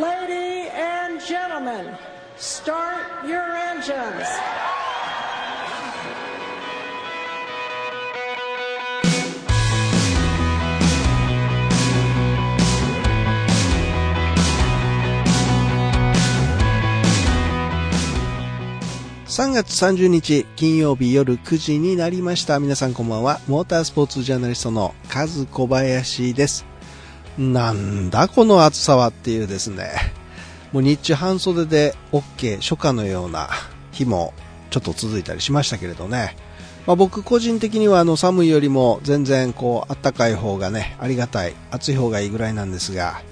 Lady and gentlemen, start your engines. 3月30日金曜日夜9時になりました。皆さんこんばんは。モータースポーツジャーナリストのカズ小林です。なんだこの暑さはっていうですね。もう日中半袖で OK 初夏のような日もちょっと続いたりしましたけれどね。まあ、僕個人的にはあの寒いよりも全然こう暖かい方がね、ありがたい、暑い方がいいぐらいなんですが、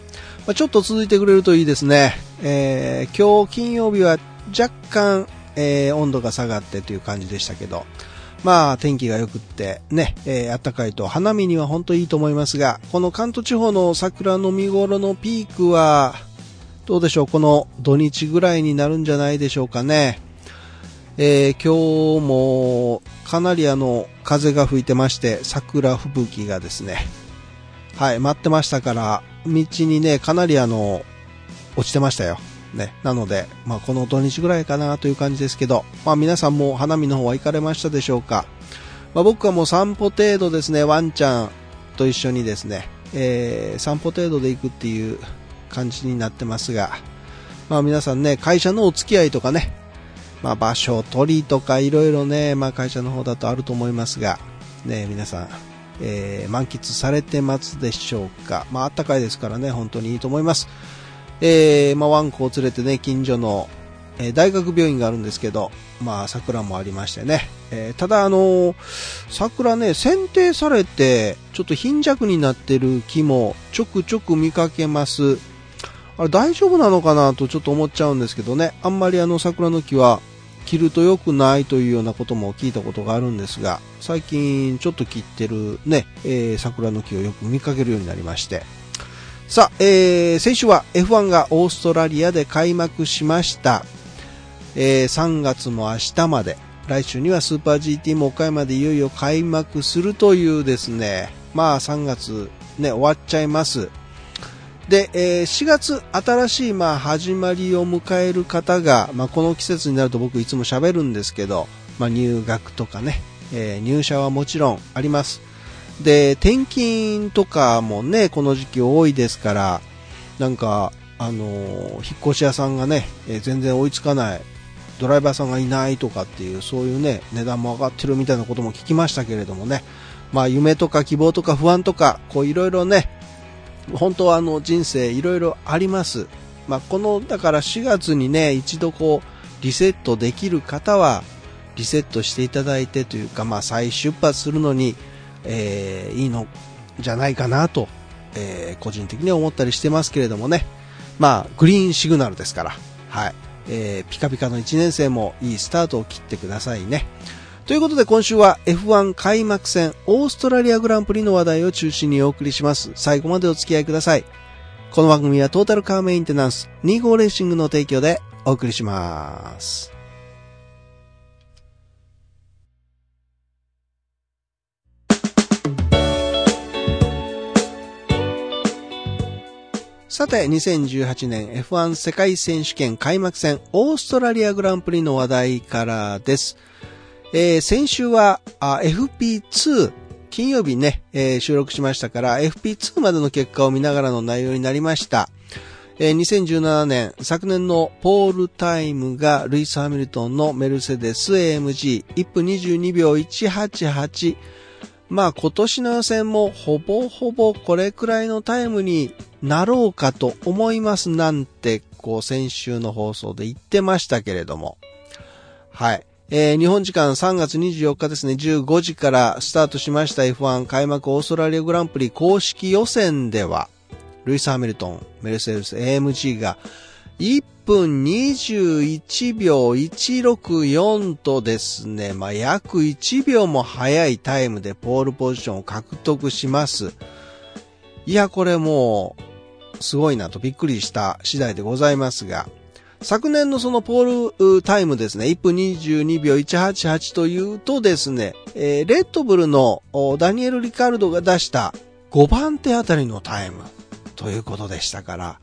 まあ、ちょっと続いてくれるといいですね。えー、今日金曜日は若干えー、温度が下がってという感じでしたけど、まあ天気が良くってね、えー、暖かいと花見には本当いいと思いますが、この関東地方の桜の見頃のピークは、どうでしょう、この土日ぐらいになるんじゃないでしょうかね。えー、今日もかなりあの風が吹いてまして桜吹雪がですねはい待ってましたから道にねかなりあの落ちてましたよね。なので、まあ、この土日ぐらいかなという感じですけど、まあ、皆さんも花見の方は行かれましたでしょうか。まあ、僕はもう散歩程度ですね、ワンちゃんと一緒にですね、えー、散歩程度で行くっていう感じになってますが、まあ、皆さんね、会社のお付き合いとかね、まあ、場所取りとかいろいろね、まあ、会社の方だとあると思いますが、ね、皆さん、えー、満喫されてますでしょうか。まあ、暖かいですからね、本当にいいと思います。えー、まあ、ワンコを連れてね、近所の、えー、大学病院があるんですけど、まあ、桜もありましてね。えー、ただ、あの、桜ね、剪定されて、ちょっと貧弱になってる木もちょくちょく見かけます。あれ大丈夫なのかなとちょっと思っちゃうんですけどね。あんまりあの桜の木は切ると良くないというようなことも聞いたことがあるんですが、最近ちょっと切ってるね、えー、桜の木をよく見かけるようになりまして、さあ、えー、先週は F1 がオーストラリアで開幕しました。えー、3月も明日まで、来週にはスーパー GT も岡山でいよいよ開幕するというですね、まあ3月ね、終わっちゃいます。で、えー、4月新しいまあ始まりを迎える方が、まあこの季節になると僕いつも喋るんですけど、まあ入学とかね、えー、入社はもちろんあります。で、転勤とかもね、この時期多いですから、なんか、あのー、引っ越し屋さんがね、え、全然追いつかない、ドライバーさんがいないとかっていう、そういうね、値段も上がってるみたいなことも聞きましたけれどもね、まあ夢とか希望とか不安とか、こういろいろね、本当はあの人生いろいろあります。まあこの、だから4月にね、一度こう、リセットできる方は、リセットしていただいてというか、まあ再出発するのに、えー、いいのじゃないかなと、えー、個人的には思ったりしてますけれどもね。まあ、グリーンシグナルですから、はい。えー、ピカピカの1年生もいいスタートを切ってくださいね。ということで今週は F1 開幕戦オーストラリアグランプリの話題を中心にお送りします。最後までお付き合いください。この番組はトータルカーメインテナンス25レーシングの提供でお送りします。さて、2018年 F1 世界選手権開幕戦オーストラリアグランプリの話題からです。えー、先週は FP2 金曜日ね、えー、収録しましたから FP2 までの結果を見ながらの内容になりました。えー、2017年、昨年のポールタイムがルイス・ハミルトンのメルセデス AMG、1分22秒188、まあ今年の予選もほぼほぼこれくらいのタイムになろうかと思いますなんて、こう先週の放送で言ってましたけれども。はい。えー、日本時間3月24日ですね、15時からスタートしました F1 開幕オーストラリアグランプリ公式予選では、ルイス・ハミルトン、メルセデス AMG が1分21秒164とですね、まあ、約1秒も早いタイムでポールポジションを獲得します。いや、これもう、すごいなとびっくりした次第でございますが、昨年のそのポールタイムですね、1分22秒188というとですね、えー、レッドブルのダニエル・リカルドが出した5番手あたりのタイムということでしたから、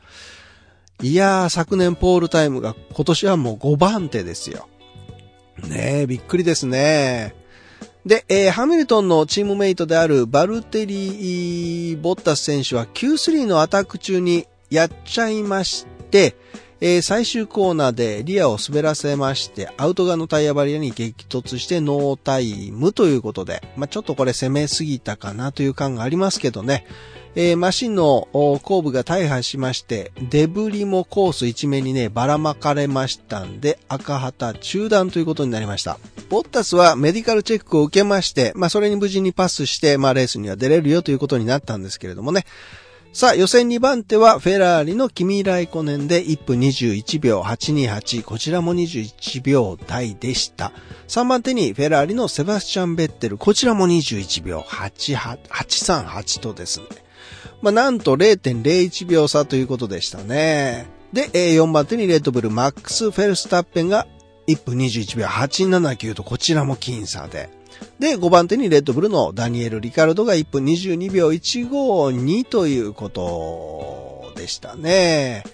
いやー、昨年ポールタイムが今年はもう5番手ですよ。ねえ、びっくりですね。で、えー、ハミルトンのチームメイトであるバルテリー・ボッタス選手は Q3 のアタック中にやっちゃいまして、えー、最終コーナーでリアを滑らせまして、アウト側のタイヤバリアに激突してノータイムということで、まあ、ちょっとこれ攻めすぎたかなという感がありますけどね。えー、マシンの後部が大破しまして、デブリもコース一面にね、ばらまかれましたんで、赤旗中断ということになりました。ボッタスはメディカルチェックを受けまして、まあ、それに無事にパスして、まあ、レースには出れるよということになったんですけれどもね。さあ、予選2番手はフェラーリのキミライコネンで1分21秒828。こちらも21秒台でした。3番手にフェラーリのセバスチャン・ベッテル。こちらも21秒838とですね。まあ、なんと0.01秒差ということでしたね。で、4番手にレッドブルマックス・フェルスタッペンが1分21秒879とこちらも僅差で。で、5番手にレッドブルのダニエル・リカルドが1分22秒152ということでしたね。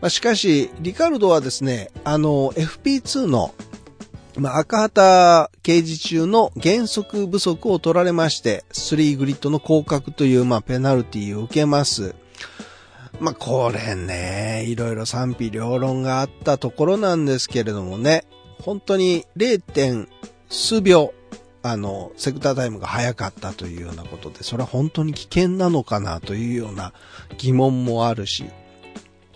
まあ、しかし、リカルドはですね、あの、FP2 のまあ、赤旗掲示中の減速不足を取られまして、3グリッドの降格という、まあ、ペナルティを受けます。まあ、これね、いろいろ賛否両論があったところなんですけれどもね、本当に 0. 点数秒、あの、セクタータイムが早かったというようなことで、それは本当に危険なのかなというような疑問もあるし、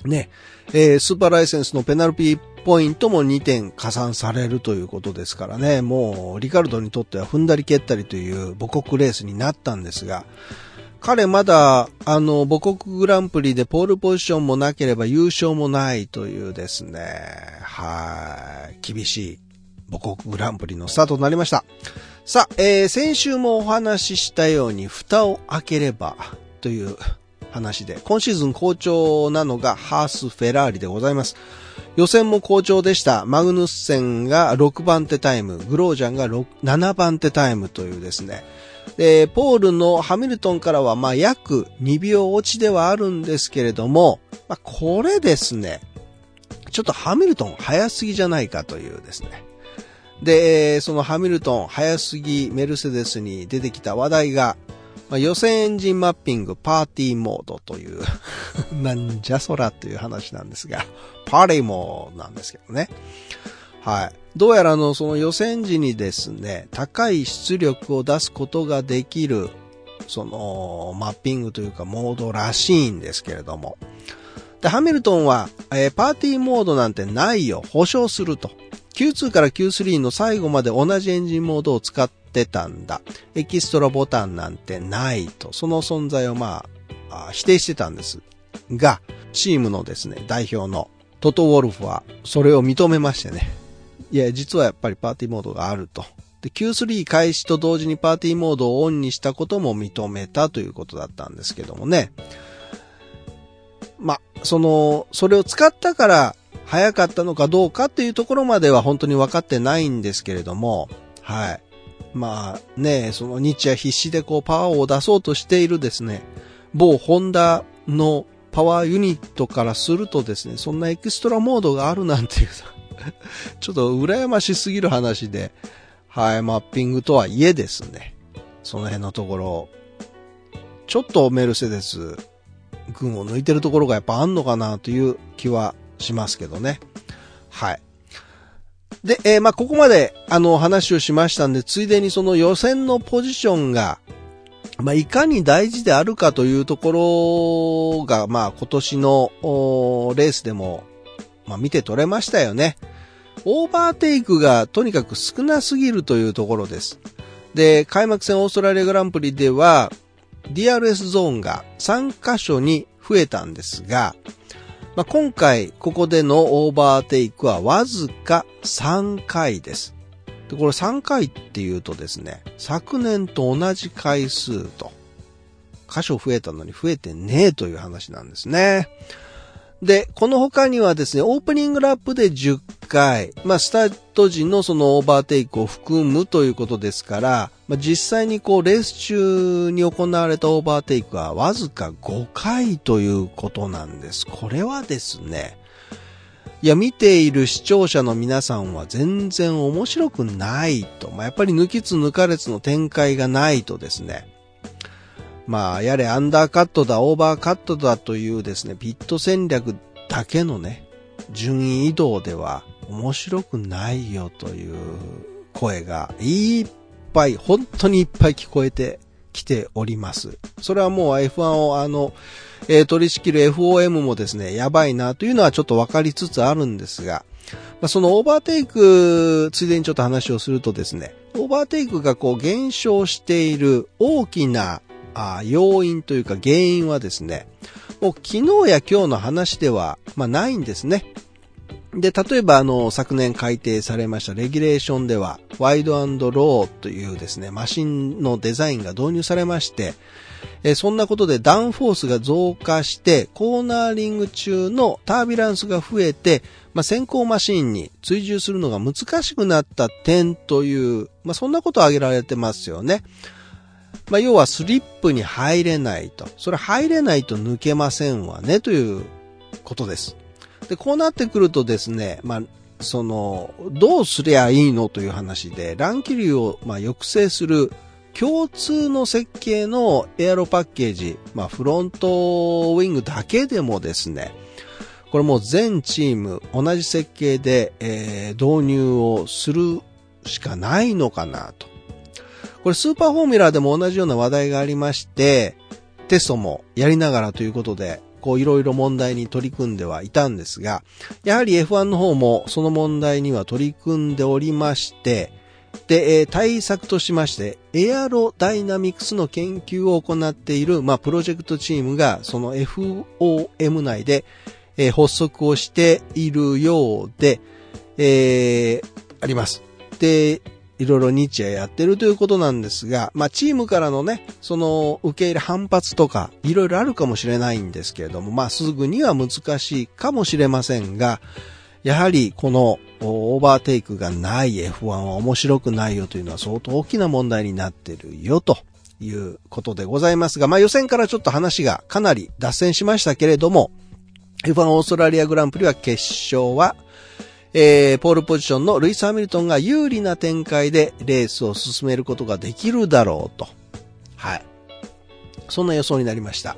ね、えー、スーパーライセンスのペナルティポイントも2点加算されるということですからね、もうリカルドにとっては踏んだり蹴ったりという母国レースになったんですが、彼まだ、あの、母国グランプリでポールポジションもなければ優勝もないというですね、はい、厳しい母国グランプリのスタートとなりました。さあ、えー、先週もお話ししたように蓋を開ければという話で、今シーズン好調なのがハース・フェラーリでございます。予選も好調でした。マグヌッセンが6番手タイム、グロージャンが7番手タイムというですね。で、ポールのハミルトンからは、まあ、約2秒落ちではあるんですけれども、まあ、これですね、ちょっとハミルトン早すぎじゃないかというですね。で、そのハミルトン早すぎメルセデスに出てきた話題が、まあ、予選エンジンマッピングパーティーモードという なんじゃそらという話なんですが、パーレモなんですけどね。はい。どうやらのその予選時にですね、高い出力を出すことができる、そのマッピングというかモードらしいんですけれども。で、ハミルトンは、えー、パーティーモードなんてないよ、保証すると。Q2 から Q3 の最後まで同じエンジンモードを使ってたんだ。エキストラボタンなんてないと。その存在をまああ、否定してたんです。が、チームのですね、代表のトト・ウォルフはそれを認めましてね。いや、実はやっぱりパーティーモードがあると。で、Q3 開始と同時にパーティーモードをオンにしたことも認めたということだったんですけどもね。まその、それを使ったから早かったのかどうかっていうところまでは本当に分かってないんですけれども、はい。まあね、その日夜必死でこうパワーを出そうとしているですね、某ホンダのパワーユニットからするとですね、そんなエクストラモードがあるなんていう ちょっと羨ましすぎる話で、はい、マッピングとはいえですね、その辺のところ、ちょっとメルセデス、群を抜いてるところがやっぱあんのかなという気はしますけどね。はい。で、えー、まあ、ここまで、あの、話をしましたんで、ついでにその予選のポジションが、まあ、いかに大事であるかというところが、まあ、今年のレースでも、まあ、見て取れましたよね。オーバーテイクがとにかく少なすぎるというところです。で、開幕戦オーストラリアグランプリでは、DRS ゾーンが3箇所に増えたんですが、まあ、今回ここでのオーバーテイクはわずか3回です。で、これ3回っていうとですね、昨年と同じ回数と、箇所増えたのに増えてねえという話なんですね。で、この他にはですね、オープニングラップで10回、まあ、スタート時のそのオーバーテイクを含むということですから、まあ、実際にこう、レース中に行われたオーバーテイクはわずか5回ということなんです。これはですね、いや、見ている視聴者の皆さんは全然面白くないと。まあ、やっぱり抜きつ抜かれつの展開がないとですね。まあ、やれアンダーカットだ、オーバーカットだというですね、ピット戦略だけのね、順位移動では面白くないよという声がいっぱい、本当にいっぱい聞こえてきております。それはもう F1 をあの、えー、取り仕切る FOM もですね、やばいなというのはちょっと分かりつつあるんですが、まあ、そのオーバーテイク、ついでにちょっと話をするとですね、オーバーテイクがこう減少している大きなあ要因というか原因はですね、もう昨日や今日の話では、まあ、ないんですね。で、例えばあの、昨年改定されましたレギュレーションでは、ワイドローというですね、マシンのデザインが導入されまして、えそんなことでダウンフォースが増加して、コーナーリング中のタービランスが増えて、まあ、先行マシンに追従するのが難しくなった点という、まあ、そんなことを挙げられてますよね。まあ、要はスリップに入れないと。それ入れないと抜けませんわね、ということです。で、こうなってくるとですね、まあ、その、どうすりゃいいのという話で、乱気流を、まあ抑制する共通の設計のエアロパッケージ、まあ、フロントウィングだけでもですね、これもう全チーム同じ設計で、えー、導入をするしかないのかなと。これスーパーフォーミュラーでも同じような話題がありまして、テストもやりながらということで、こういろいろ問題に取り組んではいたんですが、やはり F1 の方もその問題には取り組んでおりまして、で、え対策としまして、エアロダイナミクスの研究を行っている、まあ、プロジェクトチームが、その FOM 内で、え、発足をしているようで、えー、あります。で、いろいろ日夜やってるということなんですが、まあチームからのね、その受け入れ反発とか、いろいろあるかもしれないんですけれども、まあすぐには難しいかもしれませんが、やはりこのオーバーテイクがない F1 は面白くないよというのは相当大きな問題になってるよということでございますが、まあ予選からちょっと話がかなり脱線しましたけれども、F1 オーストラリアグランプリは決勝はえー、ポールポジションのルイス・ハミルトンが有利な展開でレースを進めることができるだろうと。はい。そんな予想になりました。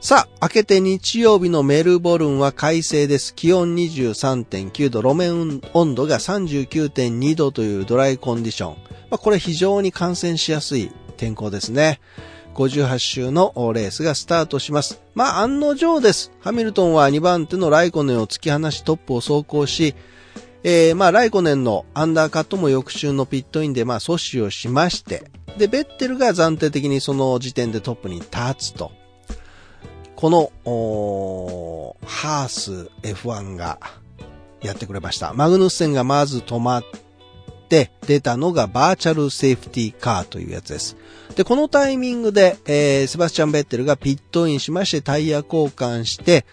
さあ、明けて日曜日のメルボルンは快晴です。気温23.9度、路面温度が39.2度というドライコンディション。まあ、これ非常に感染しやすい天候ですね。58周のレースがスタートします。まあ案の定です。ハミルトンは2番手のライコネンを突き放しトップを走行し、えー、まあライコネンのアンダーカットも翌週のピットインでまあ阻止をしまして、で、ベッテルが暫定的にその時点でトップに立つと。この、おーハース F1 がやってくれました。マグヌッセンがまず止まって、出たのがバーチャルセーフティーカーというやつです。で、このタイミングで、えー、セバスチャン・ベッテルがピットインしましてタイヤ交換して、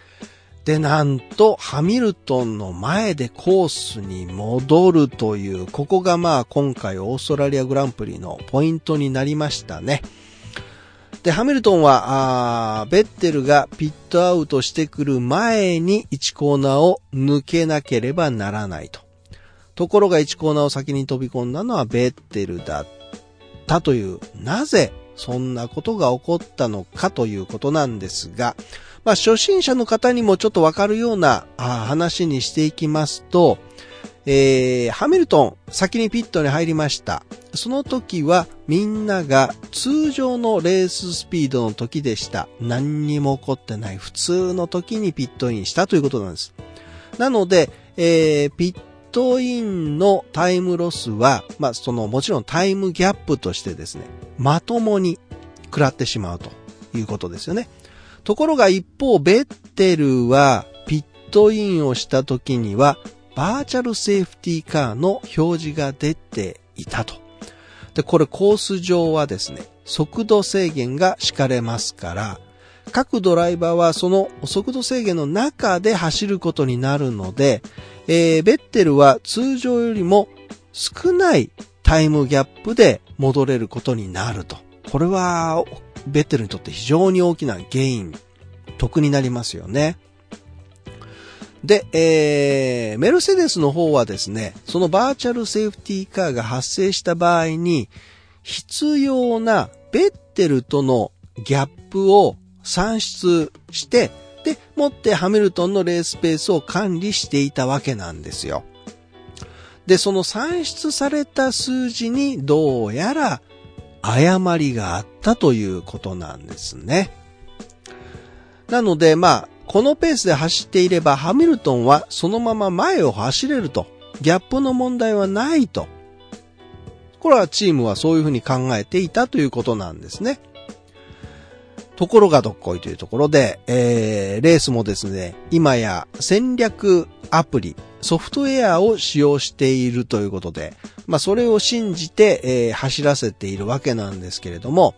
で、なんと、ハミルトンの前でコースに戻るという、ここがまあ今回オーストラリアグランプリのポイントになりましたね。で、ハミルトンは、あベッテルがピットアウトしてくる前に1コーナーを抜けなければならないと。ところが1コーナーを先に飛び込んだのはベッテルだったという、なぜそんなことが起こったのかということなんですが、まあ、初心者の方にもちょっとわかるような話にしていきますと、えー、ハミルトン、先にピットに入りました。その時はみんなが通常のレーススピードの時でした。何にも起こってない普通の時にピットインしたということなんです。なので、えー、ピットインのタイムロスは、まあ、その、もちろんタイムギャップとしてですね、まともに食らってしまうということですよね。ところが一方、ベッテルは、ピットインをした時には、バーチャルセーフティーカーの表示が出ていたと。で、これコース上はですね、速度制限が敷かれますから、各ドライバーはその速度制限の中で走ることになるので、えー、ベッテルは通常よりも少ないタイムギャップで戻れることになると。これは、ベッテルにとって非常に大きなゲイン、得になりますよね。で、えー、メルセデスの方はですね、そのバーチャルセーフティーカーが発生した場合に、必要なベッテルとのギャップを算出して、で、もってハミルトンのレースペースを管理していたわけなんですよ。で、その算出された数字にどうやら誤りがあったということなんですね。なので、まあ、このペースで走っていればハミルトンはそのまま前を走れると。ギャップの問題はないと。これはチームはそういうふうに考えていたということなんですね。ところがどっこいというところで、えー、レースもですね、今や戦略アプリ、ソフトウェアを使用しているということで、まあそれを信じて、えー、走らせているわけなんですけれども、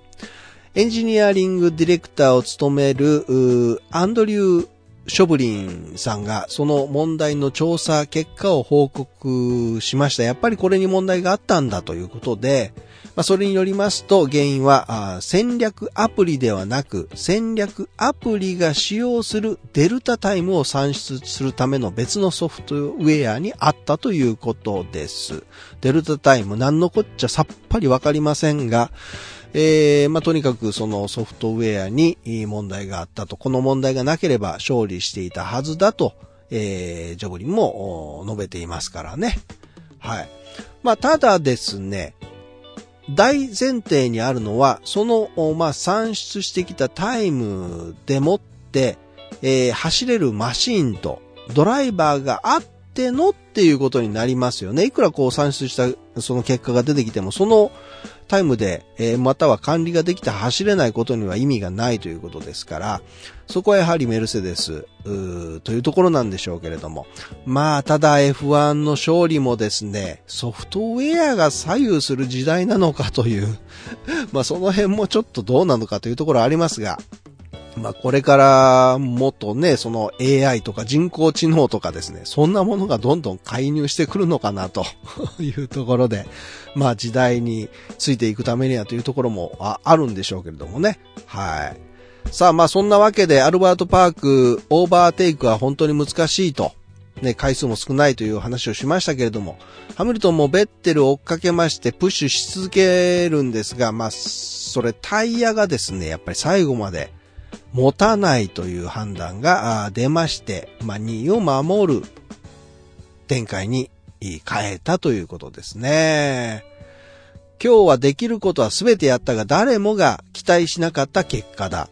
エンジニアリングディレクターを務める、アンドリュー・ショブリンさんがその問題の調査結果を報告しました。やっぱりこれに問題があったんだということで、まあ、それによりますと原因は戦略アプリではなく戦略アプリが使用するデルタタイムを算出するための別のソフトウェアにあったということです。デルタタイム何のこっちゃさっぱりわかりませんが、えー、まあ、とにかくそのソフトウェアに問題があったと、この問題がなければ勝利していたはずだと、えー、ジョブリンも述べていますからね。はい。まあ、ただですね、大前提にあるのは、その、まあ、算出してきたタイムでもって、えー、走れるマシンとドライバーがあってのっていうことになりますよね。いくらこう算出したその結果が出てきても、そのタイムで、えー、または管理ができて走れないことには意味がないということですから、そこはやはりメルセデス、というところなんでしょうけれども。まあ、ただ F1 の勝利もですね、ソフトウェアが左右する時代なのかという まあその辺もちょっとどうなのかというところありますが、まあこれからもっとね、その AI とか人工知能とかですね、そんなものがどんどん介入してくるのかなと いうところで、まあ時代についていくためにはというところもあるんでしょうけれどもね。はい。さあまあそんなわけでアルバートパークオーバーテイクは本当に難しいと。ね、回数も少ないという話をしましたけれども、ハミルトンもベッテルを追っかけましてプッシュし続けるんですが、まあ、それタイヤがですね、やっぱり最後まで持たないという判断が出まして、まあ、2を守る展開に変えたということですね。今日はできることは全てやったが誰もが期待しなかった結果だ。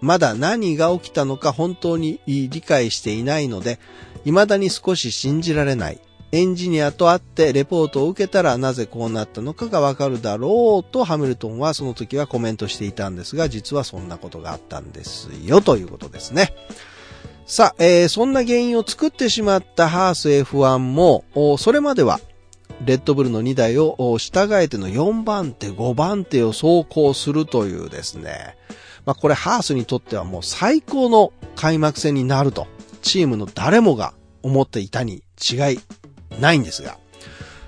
まだ何が起きたのか本当に理解していないので、未だに少し信じられない。エンジニアと会ってレポートを受けたらなぜこうなったのかがわかるだろうとハミルトンはその時はコメントしていたんですが、実はそんなことがあったんですよということですね。さあ、えー、そんな原因を作ってしまったハース F1 も、それまではレッドブルの2台を従えての4番手、5番手を走行するというですね。まあこれハースにとってはもう最高の開幕戦になると、チームの誰もが思っていたに違いないんですが。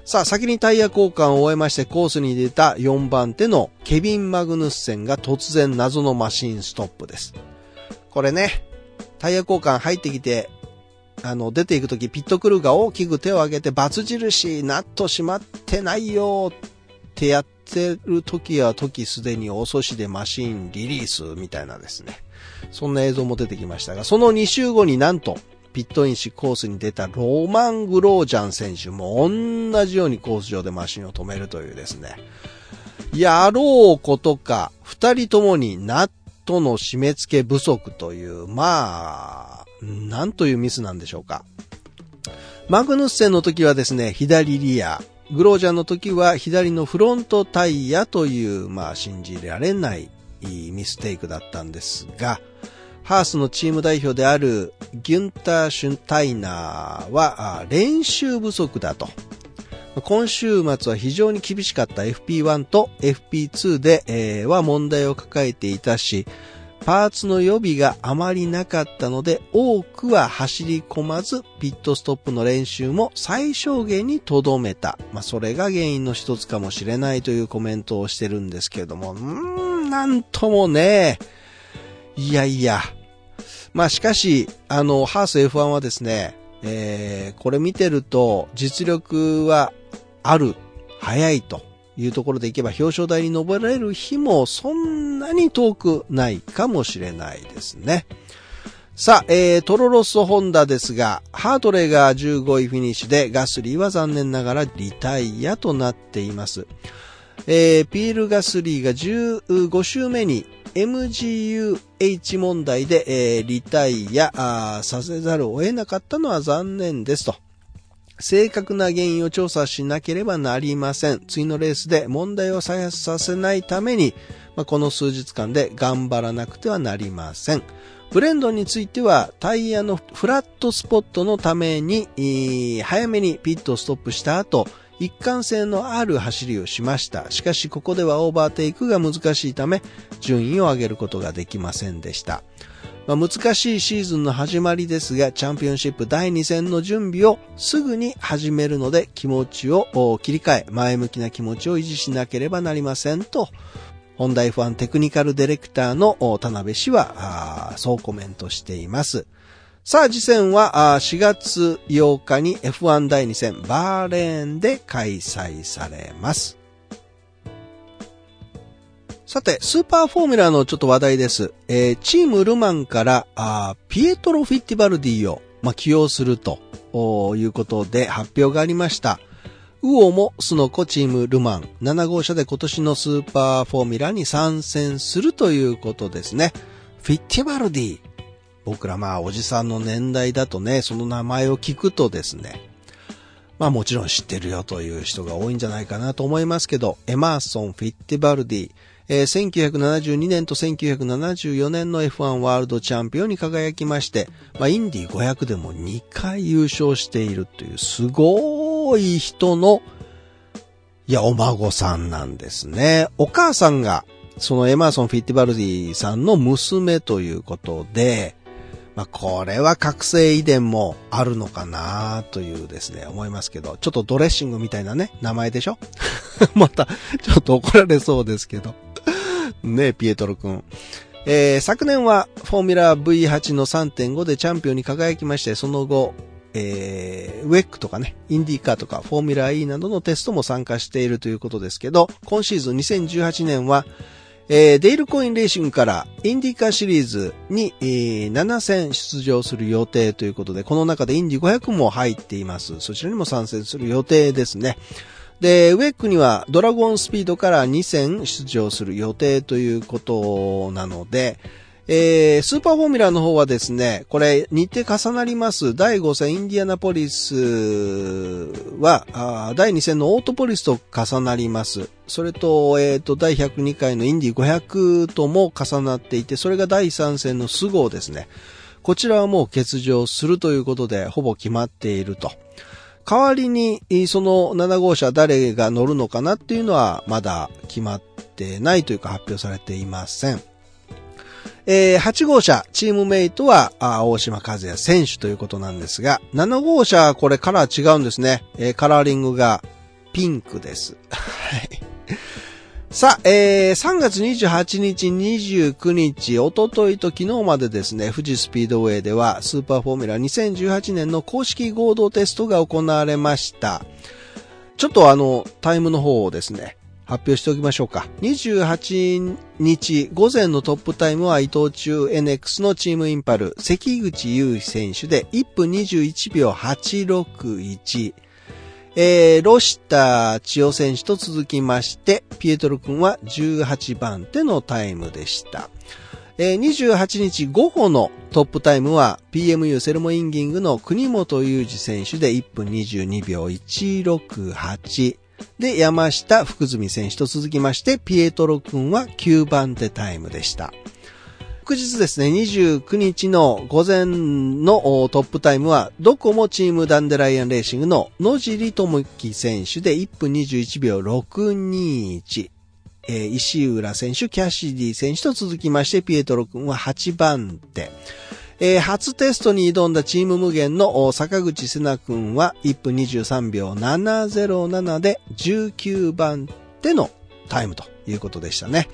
さあ、先にタイヤ交換を終えましてコースに出た4番手のケビン・マグヌッセンが突然謎のマシンストップです。これね、タイヤ交換入ってきて、あの、出ていくときピットクルーが大きく手を挙げて、バツ印、ナット閉まってないよってやってる時は時すでに遅しでマシンリリースみたいなですね。そんな映像も出てきましたが、その2週後になんと、ピットインしコースに出たローマン・グロージャン選手も同じようにコース上でマシンを止めるというですね。やろうことか、二人ともにナットの締め付け不足という、まあ、なんというミスなんでしょうか。マグヌッセンの時はですね、左リア、グロージャンの時は左のフロントタイヤという、まあ信じられないミステイクだったんですが、ハースのチーム代表であるギュンター・シュンタイナーは練習不足だと。今週末は非常に厳しかった FP1 と FP2 で、は問題を抱えていたし、パーツの予備があまりなかったので、多くは走り込まず、ピットストップの練習も最小限に留めた。まあ、それが原因の一つかもしれないというコメントをしてるんですけれども、うーん、なんともね、いやいや。まあ、しかし、あの、ハース F1 はですね、えー、これ見てると、実力はある、早いと。いうところでいけば表彰台に登れる日もそんなに遠くないかもしれないですね。さあ、えー、トロロスホンダですが、ハートレーが15位フィニッシュで、ガスリーは残念ながらリタイアとなっています。えー、ピールガスリーが15周目に MGUH 問題で、えー、リタイアさせざるを得なかったのは残念ですと。正確な原因を調査しなければなりません。次のレースで問題を再発させないために、まあ、この数日間で頑張らなくてはなりません。ブレンドンについてはタイヤのフラットスポットのために、早めにピットをストップした後、一貫性のある走りをしました。しかしここではオーバーテイクが難しいため、順位を上げることができませんでした。まあ、難しいシーズンの始まりですが、チャンピオンシップ第2戦の準備をすぐに始めるので気持ちを切り替え、前向きな気持ちを維持しなければなりませんと、本題 F1 テクニカルディレクターの田辺氏は、そうコメントしています。さあ、次戦は4月8日に F1 第2戦バーレーンで開催されます。さて、スーパーフォーミュラーのちょっと話題です。えー、チームルマンからあピエトロ・フィッティバルディを、まあ、起用するということで発表がありました。ウオもスノコチームルマン7号車で今年のスーパーフォーミュラに参戦するということですね。フィッティバルディ。僕らまあおじさんの年代だとね、その名前を聞くとですね、まあもちろん知ってるよという人が多いんじゃないかなと思いますけど、エマーソン・フィッティバルディ、えー、1972年と1974年の F1 ワールドチャンピオンに輝きまして、まあ、インディ500でも2回優勝しているというすごい人の、いや、お孫さんなんですね。お母さんが、そのエマーソン・フィッティバルディさんの娘ということで、まあ、これは覚醒遺伝もあるのかなというですね、思いますけど、ちょっとドレッシングみたいなね、名前でしょ？また、ちょっと怒られそうですけど。ねえピエトロ君。えー、昨年はフォーミュラー V8 の3.5でチャンピオンに輝きまして、その後、えー、ウェックとかね、インディーカーとか、フォーミュラー E などのテストも参加しているということですけど、今シーズン2018年は、えー、デイルコインレーシングからインディカシリーズに、えー、7戦出場する予定ということで、この中でインディ500も入っています。そちらにも参戦する予定ですね。で、ウェックにはドラゴンスピードから2戦出場する予定ということなので、えー、スーパーフォーミュラーの方はですね、これ日程重なります第5戦インディアナポリスは、第2戦のオートポリスと重なります。それと、えっ、ー、と、第102回のインディ500とも重なっていて、それが第3戦の菅生ですね。こちらはもう欠場するということで、ほぼ決まっていると。代わりに、その7号車誰が乗るのかなっていうのはまだ決まってないというか発表されていません。えー、8号車、チームメイトは、大島和也選手ということなんですが、7号車は、これカラー違うんですね。えー、カラーリングがピンクです。はい。さあ、えー、3月28日、29日、おとといと昨日までですね、富士スピードウェイでは、スーパーフォーミュラ2018年の公式合同テストが行われました。ちょっとあの、タイムの方をですね、発表しておきましょうか。28日午前のトップタイムは伊藤忠 NX のチームインパル、関口優選手で1分21秒861。えー、ロシタ千代選手と続きまして、ピエトロ君は18番手のタイムでした。えー、28日午後のトップタイムは PMU セルモインギングの国本裕二選手で1分22秒168。で、山下福住選手と続きまして、ピエトロ君は9番手タイムでした。翌日ですね、29日の午前のトップタイムは、どこもチームダンデライアンレーシングの野尻智樹選手で1分21秒621。石浦選手、キャシディ選手と続きまして、ピエトロ君は8番手。えー、初テストに挑んだチーム無限の坂口瀬奈君は1分23秒707で19番手のタイムということでしたね。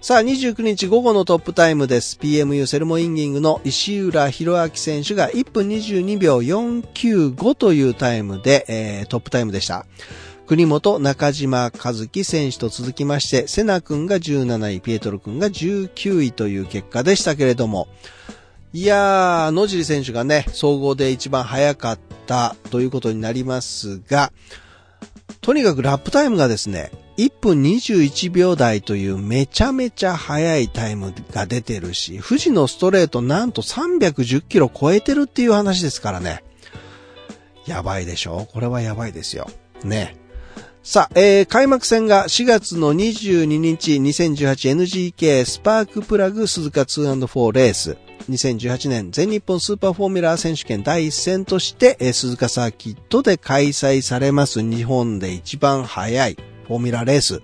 さあ、29日午後のトップタイムです。PMU セルモインギングの石浦博明選手が1分22秒495というタイムで、えー、トップタイムでした。国本中島和樹選手と続きまして、セナ君が17位、ピエトロ君が19位という結果でしたけれども、いやー、野尻選手がね、総合で一番早かったということになりますが、とにかくラップタイムがですね、1分21秒台というめちゃめちゃ速いタイムが出てるし、富士のストレートなんと310キロ超えてるっていう話ですからね。やばいでしょ？これはやばいですよ。ね。さあ、えー、開幕戦が4月の22日 2018NGK スパークプラグ鈴鹿 2&4 レース。2018年全日本スーパーフォーミュラー選手権第一戦として、えー、鈴鹿サーキットで開催されます日本で一番速いフォーミュラーレース。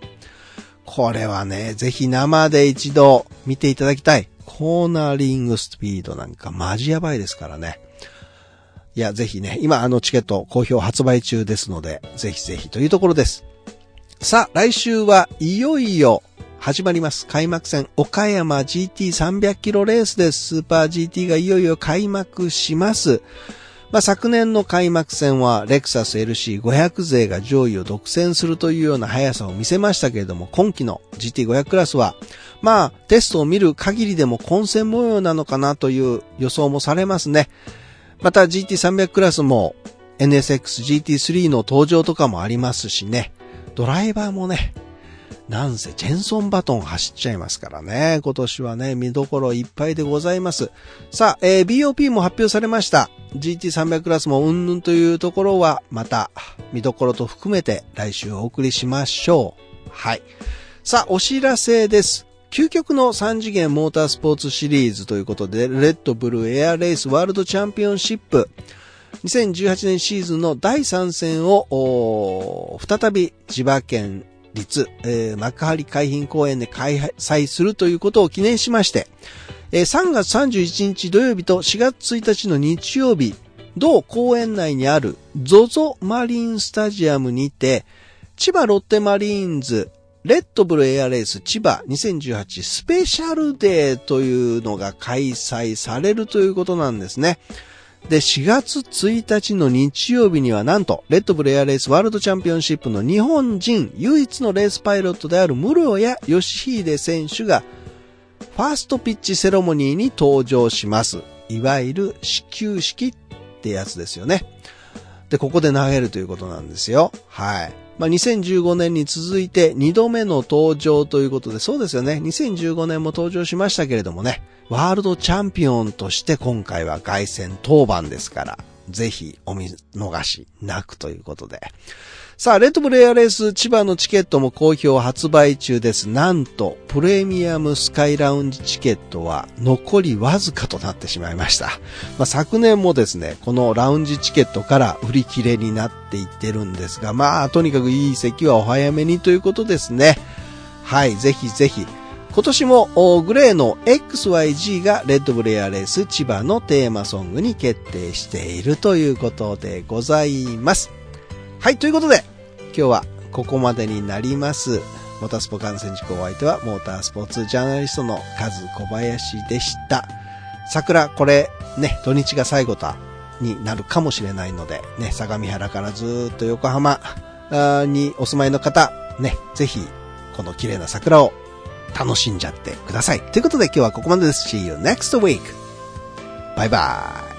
これはね、ぜひ生で一度見ていただきたい。コーナリングスピードなんかマジやばいですからね。いや、ぜひね、今あのチケット好評発売中ですので、ぜひぜひというところです。さあ、来週はいよいよ始まります。開幕戦、岡山 GT300 キロレースです。スーパー GT がいよいよ開幕します。まあ、昨年の開幕戦はレクサス LC500 勢が上位を独占するというような速さを見せましたけれども、今季の GT500 クラスは、まあ、テストを見る限りでも混戦模様なのかなという予想もされますね。また GT300 クラスも NSX GT3 の登場とかもありますしね。ドライバーもね、なんせジェンソンバトン走っちゃいますからね。今年はね、見どころいっぱいでございます。さあ、えー、BOP も発表されました。GT300 クラスもうんぬんというところは、また、見どころと含めて来週お送りしましょう。はい。さあ、お知らせです。究極の3次元モータースポーツシリーズということで、レッドブルーエアレースワールドチャンピオンシップ。2018年シーズンの第3戦を、再び千葉県立、えー、幕張海浜公園で開催するということを記念しまして、えー、3月31日土曜日と4月1日の日曜日、同公園内にある ZOZO マリンスタジアムにて、千葉ロッテマリーンズレッドブルエアレース千葉2018スペシャルデーというのが開催されるということなんですね。で、4月1日の日曜日にはなんと、レッドブルエアレースワールドチャンピオンシップの日本人唯一のレースパイロットである室谷義秀選手が、ファーストピッチセレモニーに登場します。いわゆる始球式ってやつですよね。で、ここで投げるということなんですよ。はい。まあ、2015年に続いて2度目の登場ということで、そうですよね。2015年も登場しましたけれどもね、ワールドチャンピオンとして今回は凱旋当番ですから、ぜひお見逃しなくということで。さあ、レッドブルエアレース千葉のチケットも好評発売中です。なんと、プレミアムスカイラウンジチケットは残りわずかとなってしまいました。まあ、昨年もですね、このラウンジチケットから売り切れになっていってるんですが、まあ、とにかくいい席はお早めにということですね。はい、ぜひぜひ。今年もグレーの XYG がレッドブルエアレース千葉のテーマソングに決定しているということでございます。はい、ということで、今日はここまでになります。モータースポ観戦塾お相手はモータースポーツジャーナリストのカズ小林でした。桜、これね、土日が最後とになるかもしれないので、ね、相模原からずっと横浜にお住まいの方、ね、ぜひ、この綺麗な桜を楽しんじゃってください。ということで今日はここまでです。See you next week! バイバイ